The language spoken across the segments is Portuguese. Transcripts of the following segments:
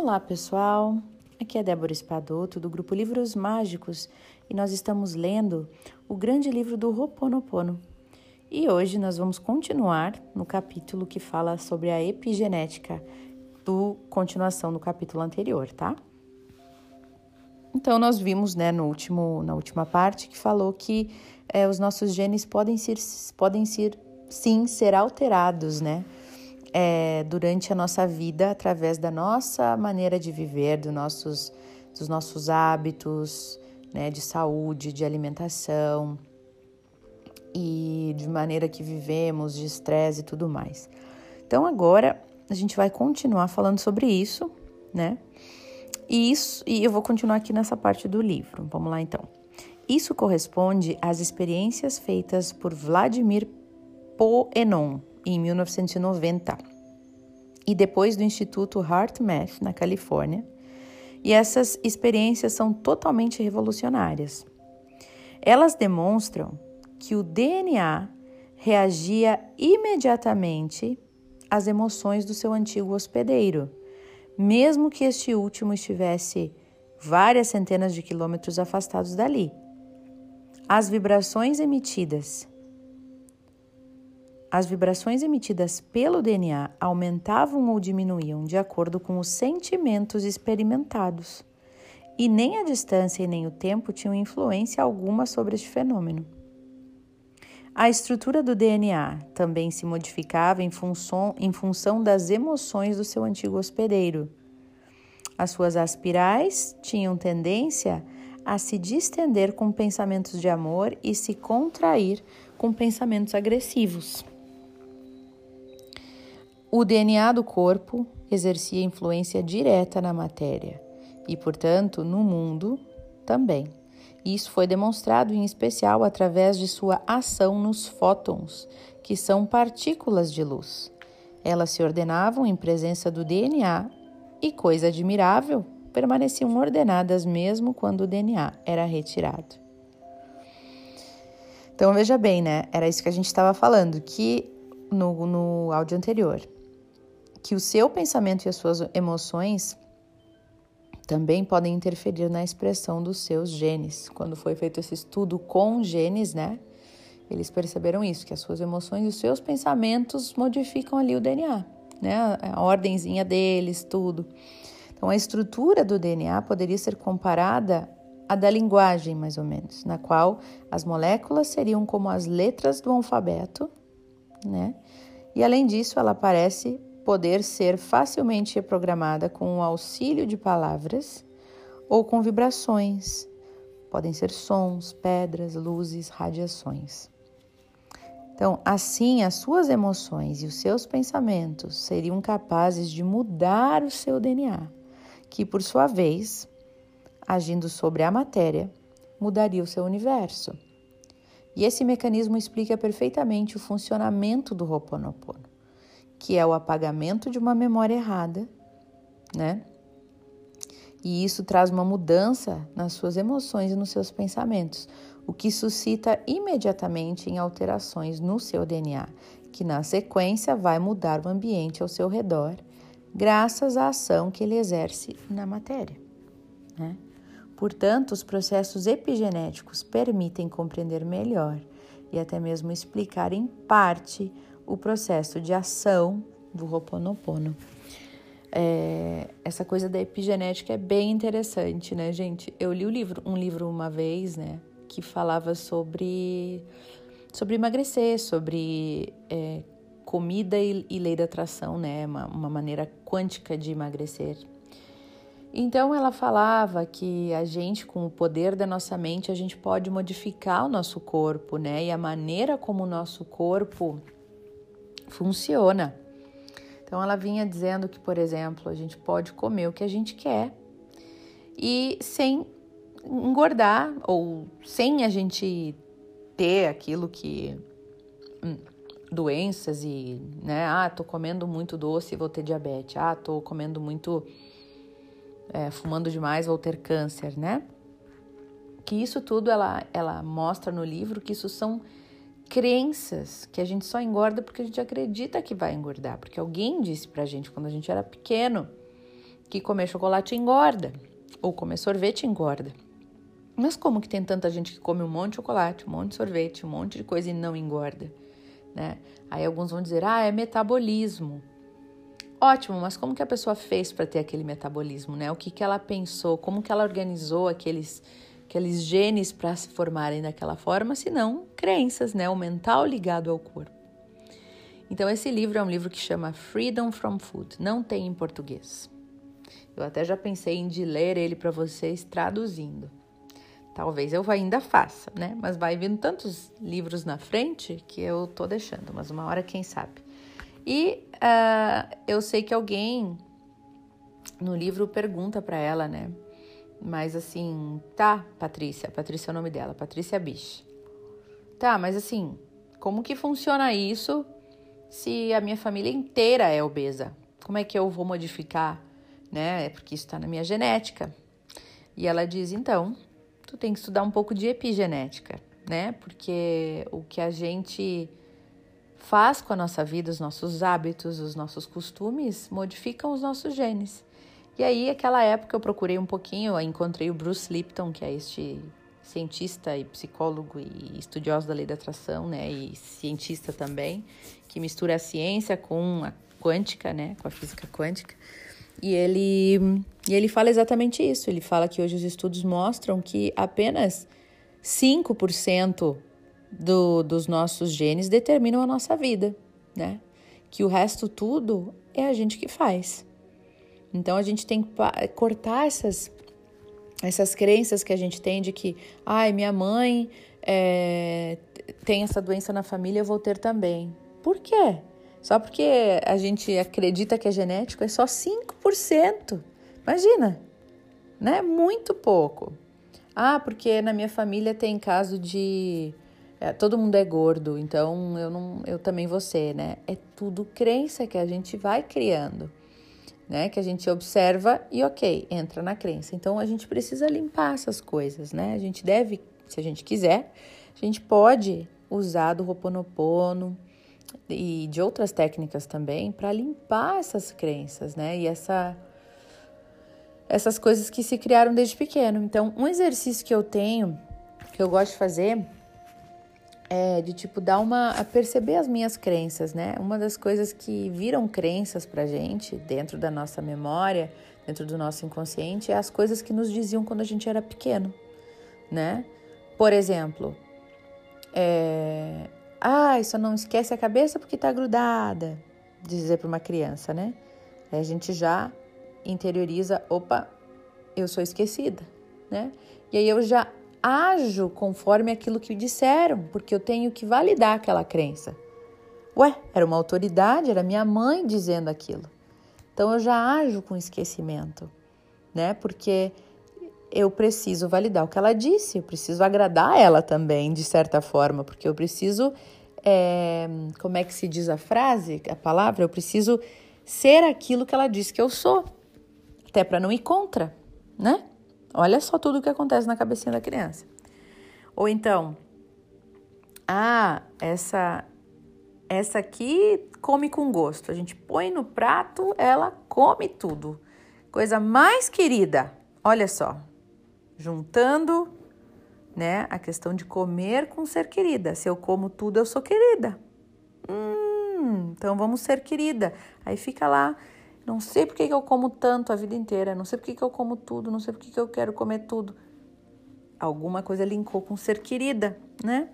Olá, pessoal. Aqui é Débora Espadoto do grupo Livros Mágicos e nós estamos lendo o grande livro do Ho'oponopono. E hoje nós vamos continuar no capítulo que fala sobre a epigenética, do continuação do capítulo anterior, tá? Então nós vimos, né, no último, na última parte que falou que é, os nossos genes podem ser, podem ser, sim, ser alterados, né? É, durante a nossa vida através da nossa maneira de viver, do nossos, dos nossos hábitos né, de saúde, de alimentação e de maneira que vivemos, de estresse e tudo mais. Então agora a gente vai continuar falando sobre isso, né? E isso, e eu vou continuar aqui nessa parte do livro. Vamos lá então. Isso corresponde às experiências feitas por Vladimir Poenon, em 1990 e depois do Instituto HeartMath na Califórnia. E essas experiências são totalmente revolucionárias. Elas demonstram que o DNA reagia imediatamente às emoções do seu antigo hospedeiro, mesmo que este último estivesse várias centenas de quilômetros afastados dali. As vibrações emitidas as vibrações emitidas pelo DNA aumentavam ou diminuíam de acordo com os sentimentos experimentados, e nem a distância e nem o tempo tinham influência alguma sobre este fenômeno. A estrutura do DNA também se modificava em função, em função das emoções do seu antigo hospedeiro. As suas aspirais tinham tendência a se distender com pensamentos de amor e se contrair com pensamentos agressivos. O DNA do corpo exercia influência direta na matéria e, portanto, no mundo também. Isso foi demonstrado em especial através de sua ação nos fótons, que são partículas de luz. Elas se ordenavam em presença do DNA e, coisa admirável, permaneciam ordenadas mesmo quando o DNA era retirado. Então veja bem, né? Era isso que a gente estava falando, que no, no áudio anterior que o seu pensamento e as suas emoções também podem interferir na expressão dos seus genes. Quando foi feito esse estudo com genes, né? Eles perceberam isso, que as suas emoções e os seus pensamentos modificam ali o DNA, né? A, ordenzinha deles, tudo. Então, a estrutura do DNA poderia ser comparada à da linguagem, mais ou menos, na qual as moléculas seriam como as letras do alfabeto, né? E além disso, ela parece poder ser facilmente reprogramada com o auxílio de palavras ou com vibrações. Podem ser sons, pedras, luzes, radiações. Então, assim, as suas emoções e os seus pensamentos seriam capazes de mudar o seu DNA, que, por sua vez, agindo sobre a matéria, mudaria o seu universo. E esse mecanismo explica perfeitamente o funcionamento do Ho'oponopono que é o apagamento de uma memória errada, né? E isso traz uma mudança nas suas emoções e nos seus pensamentos, o que suscita imediatamente em alterações no seu DNA, que na sequência vai mudar o ambiente ao seu redor, graças à ação que ele exerce na matéria. Né? Portanto, os processos epigenéticos permitem compreender melhor e até mesmo explicar em parte o processo de ação do Ho'oponopono. É, essa coisa da epigenética é bem interessante, né, gente? Eu li um livro, um livro uma vez, né, que falava sobre, sobre emagrecer, sobre é, comida e, e, lei da atração, né, uma, uma maneira quântica de emagrecer. Então ela falava que a gente, com o poder da nossa mente, a gente pode modificar o nosso corpo, né? E a maneira como o nosso corpo funciona. Então ela vinha dizendo que, por exemplo, a gente pode comer o que a gente quer e sem engordar ou sem a gente ter aquilo que hum, doenças e, né, ah, tô comendo muito doce e vou ter diabetes. Ah, tô comendo muito é, fumando demais vou ter câncer, né? Que isso tudo ela ela mostra no livro que isso são crenças que a gente só engorda porque a gente acredita que vai engordar, porque alguém disse pra gente quando a gente era pequeno, que comer chocolate engorda ou comer sorvete engorda. Mas como que tem tanta gente que come um monte de chocolate, um monte de sorvete, um monte de coisa e não engorda, né? Aí alguns vão dizer: "Ah, é metabolismo". Ótimo, mas como que a pessoa fez para ter aquele metabolismo, né? O que que ela pensou, como que ela organizou aqueles aqueles genes para se formarem daquela forma, se não crenças, né? O mental ligado ao corpo. Então esse livro é um livro que chama Freedom from Food, não tem em português. Eu até já pensei em de ler ele para vocês traduzindo. Talvez eu ainda faça, né? Mas vai vindo tantos livros na frente que eu tô deixando, mas uma hora quem sabe. E uh, eu sei que alguém no livro pergunta para ela, né? Mas assim, tá, Patrícia, Patrícia é o nome dela, Patrícia Biche. Tá, mas assim, como que funciona isso se a minha família inteira é obesa? Como é que eu vou modificar né? É porque isso está na minha genética. E ela diz: então, tu tem que estudar um pouco de epigenética, né? Porque o que a gente faz com a nossa vida, os nossos hábitos, os nossos costumes, modificam os nossos genes. E aí, aquela época, eu procurei um pouquinho, encontrei o Bruce Lipton, que é este cientista e psicólogo e estudioso da lei da atração, né? E cientista também, que mistura a ciência com a quântica, né? Com a física quântica. E ele, e ele fala exatamente isso. Ele fala que hoje os estudos mostram que apenas 5% do, dos nossos genes determinam a nossa vida, né? Que o resto tudo é a gente que faz. Então a gente tem que cortar essas, essas crenças que a gente tem de que, ai, minha mãe é, tem essa doença na família, eu vou ter também. Por quê? Só porque a gente acredita que é genético é só 5%. Imagina, né? Muito pouco. Ah, porque na minha família tem caso de é, todo mundo é gordo, então eu não, eu também vou ser, né? É tudo crença que a gente vai criando, né? Que a gente observa e ok, entra na crença. Então a gente precisa limpar essas coisas, né? A gente deve, se a gente quiser, a gente pode usar do Roponopono, e de outras técnicas também para limpar essas crenças, né? E essa essas coisas que se criaram desde pequeno. Então, um exercício que eu tenho, que eu gosto de fazer, é de tipo dar uma a perceber as minhas crenças, né? Uma das coisas que viram crenças pra gente dentro da nossa memória, dentro do nosso inconsciente, é as coisas que nos diziam quando a gente era pequeno, né? Por exemplo, é, ah, só não esquece a cabeça porque está grudada, dizer para uma criança, né? Aí a gente já interioriza, opa, eu sou esquecida, né? E aí eu já ajo conforme aquilo que disseram, porque eu tenho que validar aquela crença. Ué, era uma autoridade, era minha mãe dizendo aquilo. Então eu já ajo com esquecimento, né? Porque eu preciso validar o que ela disse, eu preciso agradar ela também, de certa forma, porque eu preciso, é, como é que se diz a frase, a palavra? Eu preciso ser aquilo que ela disse que eu sou, até para não ir contra, né? Olha só tudo o que acontece na cabecinha da criança. Ou então, ah, essa essa aqui come com gosto. A gente põe no prato, ela come tudo. Coisa mais querida. Olha só, juntando né, a questão de comer com ser querida. Se eu como tudo, eu sou querida. Hum, então vamos ser querida. Aí fica lá, não sei por que eu como tanto a vida inteira, não sei por que eu como tudo, não sei por que eu quero comer tudo. Alguma coisa linkou com ser querida, né?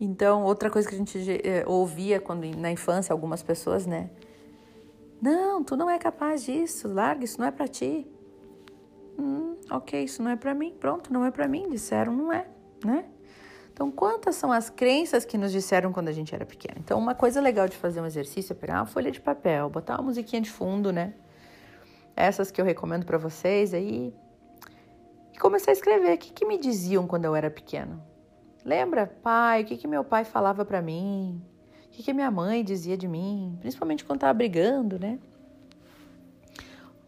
Então, outra coisa que a gente eh, ouvia quando na infância, algumas pessoas, né? Não, tu não é capaz disso, larga, isso não é para ti. Hum, ok, isso não é para mim. Pronto, não é para mim. Disseram, não é, né? Então, quantas são as crenças que nos disseram quando a gente era pequeno? Então, uma coisa legal de fazer um exercício é pegar uma folha de papel, botar uma musiquinha de fundo, né? Essas que eu recomendo para vocês aí. E começar a escrever. O que, que me diziam quando eu era pequeno? Lembra, pai, o que, que meu pai falava para mim? O que, que minha mãe dizia de mim? Principalmente quando tava brigando, né?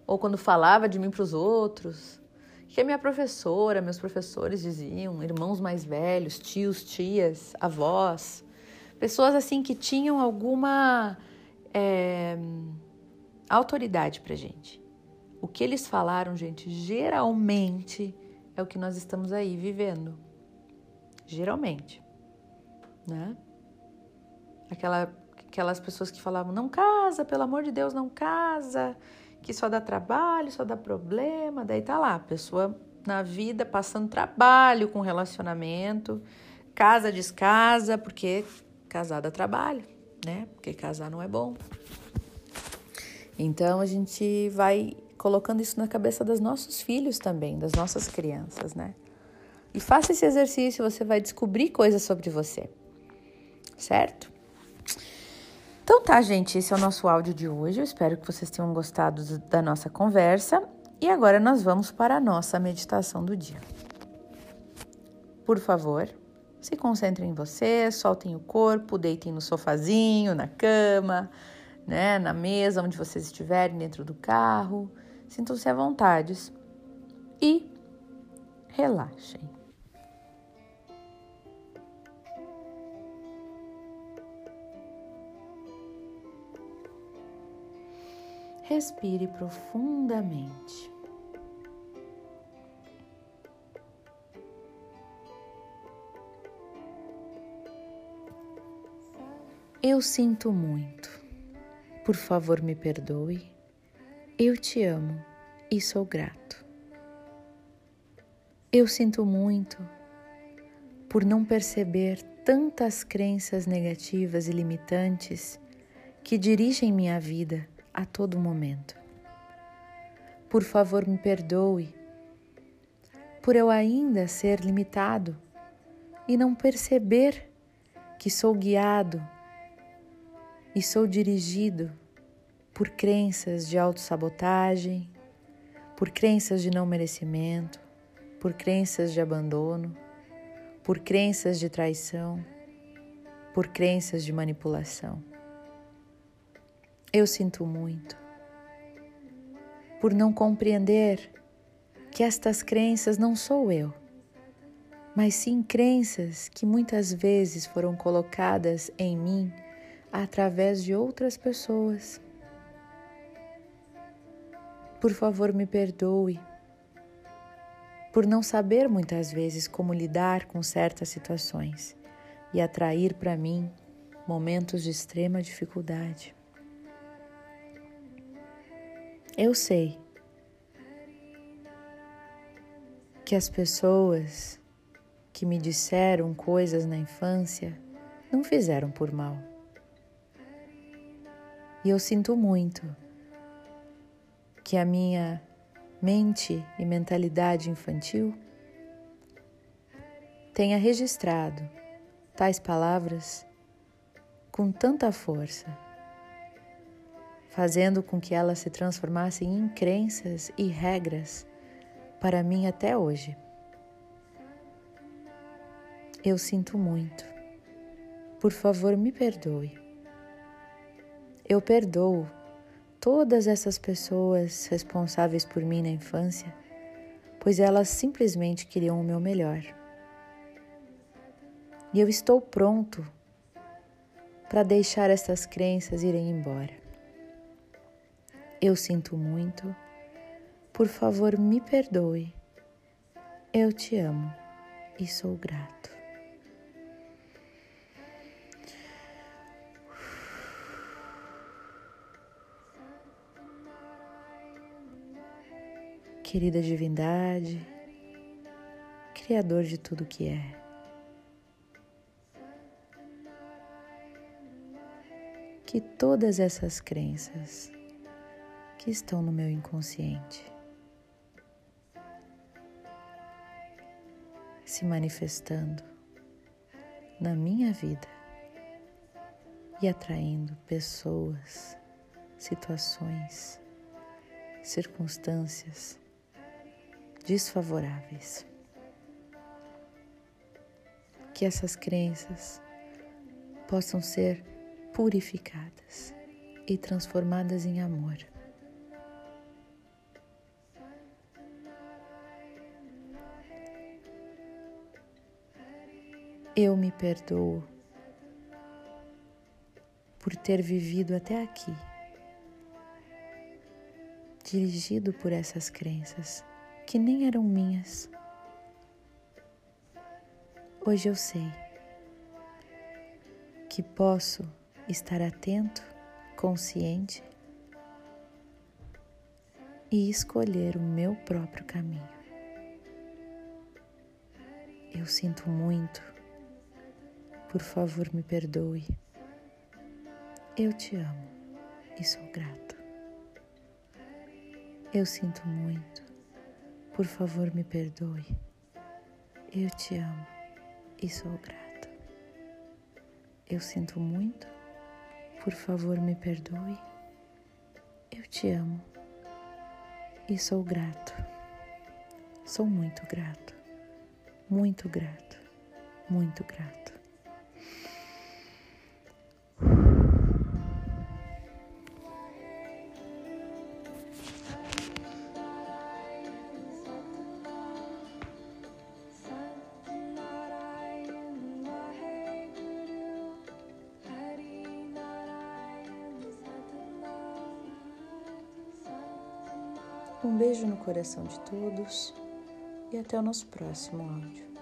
ou quando falava de mim para os outros. Que a minha professora, meus professores diziam, irmãos mais velhos, tios, tias, avós, pessoas assim que tinham alguma é, autoridade para gente. o que eles falaram, gente, geralmente é o que nós estamos aí vivendo. Geralmente, né? Aquela, aquelas pessoas que falavam, não casa, pelo amor de Deus, não casa, que só dá trabalho, só dá problema. Daí tá lá, a pessoa na vida passando trabalho com relacionamento, casa descasa, porque casar dá trabalho, né? Porque casar não é bom. Então a gente vai colocando isso na cabeça dos nossos filhos também, das nossas crianças, né? E faça esse exercício, você vai descobrir coisas sobre você, certo? Então tá, gente, esse é o nosso áudio de hoje. Eu espero que vocês tenham gostado da nossa conversa. E agora nós vamos para a nossa meditação do dia. Por favor, se concentrem em você, soltem o corpo, deitem no sofazinho, na cama, né, na mesa onde vocês estiverem, dentro do carro. Sintam-se à vontade e relaxem. Respire profundamente. Eu sinto muito. Por favor, me perdoe. Eu te amo e sou grato. Eu sinto muito por não perceber tantas crenças negativas e limitantes que dirigem minha vida a todo momento. Por favor, me perdoe por eu ainda ser limitado e não perceber que sou guiado e sou dirigido por crenças de autossabotagem, por crenças de não merecimento, por crenças de abandono, por crenças de traição, por crenças de manipulação. Eu sinto muito por não compreender que estas crenças não sou eu, mas sim crenças que muitas vezes foram colocadas em mim através de outras pessoas. Por favor, me perdoe por não saber muitas vezes como lidar com certas situações e atrair para mim momentos de extrema dificuldade. Eu sei que as pessoas que me disseram coisas na infância não fizeram por mal. E eu sinto muito que a minha mente e mentalidade infantil tenha registrado tais palavras com tanta força fazendo com que elas se transformassem em crenças e regras para mim até hoje. Eu sinto muito. Por favor, me perdoe. Eu perdoo todas essas pessoas responsáveis por mim na infância, pois elas simplesmente queriam o meu melhor. E eu estou pronto para deixar essas crenças irem embora. Eu sinto muito. Por favor, me perdoe. Eu te amo e sou grato. Querida divindade, Criador de tudo que é, que todas essas crenças que estão no meu inconsciente, se manifestando na minha vida e atraindo pessoas, situações, circunstâncias desfavoráveis. Que essas crenças possam ser purificadas e transformadas em amor. Eu me perdoo por ter vivido até aqui, dirigido por essas crenças que nem eram minhas. Hoje eu sei que posso estar atento, consciente e escolher o meu próprio caminho. Eu sinto muito, por favor me perdoe. Eu te amo e sou grato. Eu sinto muito, por favor me perdoe. Eu te amo e sou grato. Eu sinto muito, por favor me perdoe. Eu te amo e sou grato. Sou muito grato, muito grato, muito grato. Um beijo no coração de todos e até o nosso próximo áudio.